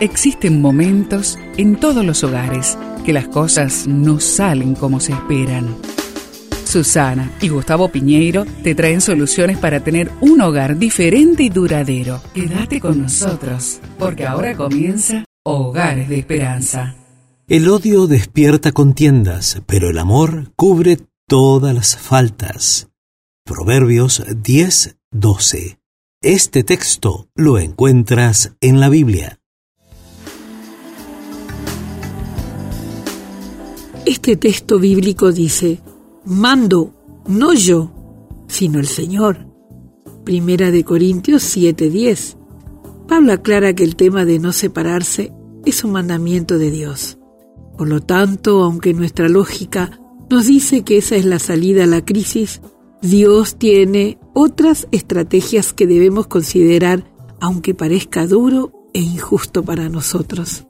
Existen momentos en todos los hogares que las cosas no salen como se esperan. Susana y Gustavo Piñeiro te traen soluciones para tener un hogar diferente y duradero. Quédate con nosotros, porque ahora comienza Hogares de Esperanza. El odio despierta contiendas, pero el amor cubre todas las faltas. Proverbios 10:12. Este texto lo encuentras en la Biblia. Este texto bíblico dice, mando, no yo, sino el Señor. Primera de Corintios 7:10. Pablo aclara que el tema de no separarse es un mandamiento de Dios. Por lo tanto, aunque nuestra lógica nos dice que esa es la salida a la crisis, Dios tiene otras estrategias que debemos considerar aunque parezca duro e injusto para nosotros.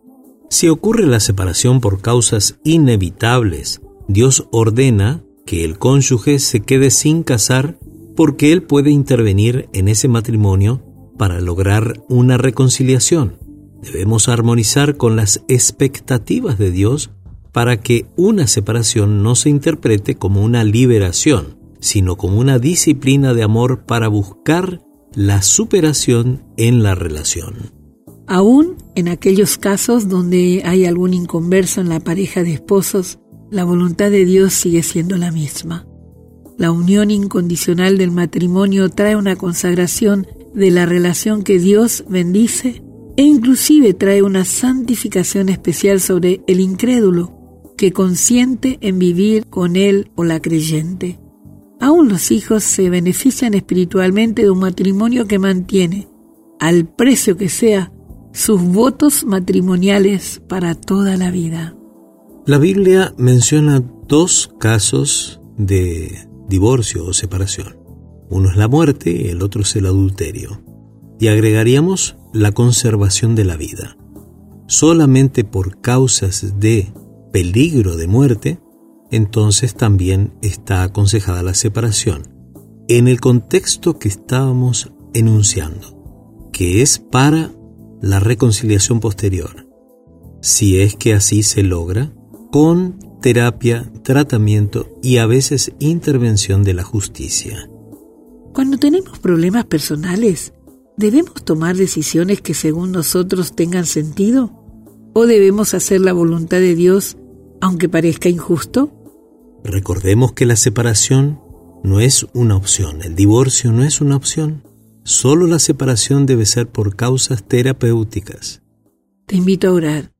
Si ocurre la separación por causas inevitables, Dios ordena que el cónyuge se quede sin casar porque Él puede intervenir en ese matrimonio para lograr una reconciliación. Debemos armonizar con las expectativas de Dios para que una separación no se interprete como una liberación, sino como una disciplina de amor para buscar la superación en la relación. Aún en aquellos casos donde hay algún inconverso en la pareja de esposos, la voluntad de Dios sigue siendo la misma. La unión incondicional del matrimonio trae una consagración de la relación que Dios bendice e inclusive trae una santificación especial sobre el incrédulo que consiente en vivir con él o la creyente. Aún los hijos se benefician espiritualmente de un matrimonio que mantiene, al precio que sea, sus votos matrimoniales para toda la vida. La Biblia menciona dos casos de divorcio o separación. Uno es la muerte y el otro es el adulterio. Y agregaríamos la conservación de la vida. Solamente por causas de peligro de muerte, entonces también está aconsejada la separación, en el contexto que estábamos enunciando, que es para la reconciliación posterior, si es que así se logra, con terapia, tratamiento y a veces intervención de la justicia. Cuando tenemos problemas personales, ¿debemos tomar decisiones que según nosotros tengan sentido? ¿O debemos hacer la voluntad de Dios aunque parezca injusto? Recordemos que la separación no es una opción, el divorcio no es una opción. Solo la separación debe ser por causas terapéuticas. Te invito a orar.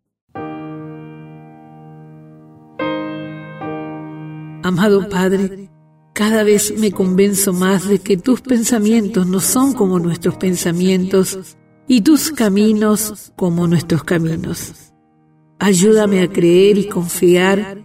Amado Padre, cada vez me convenzo más de que tus pensamientos no son como nuestros pensamientos y tus caminos como nuestros caminos. Ayúdame a creer y confiar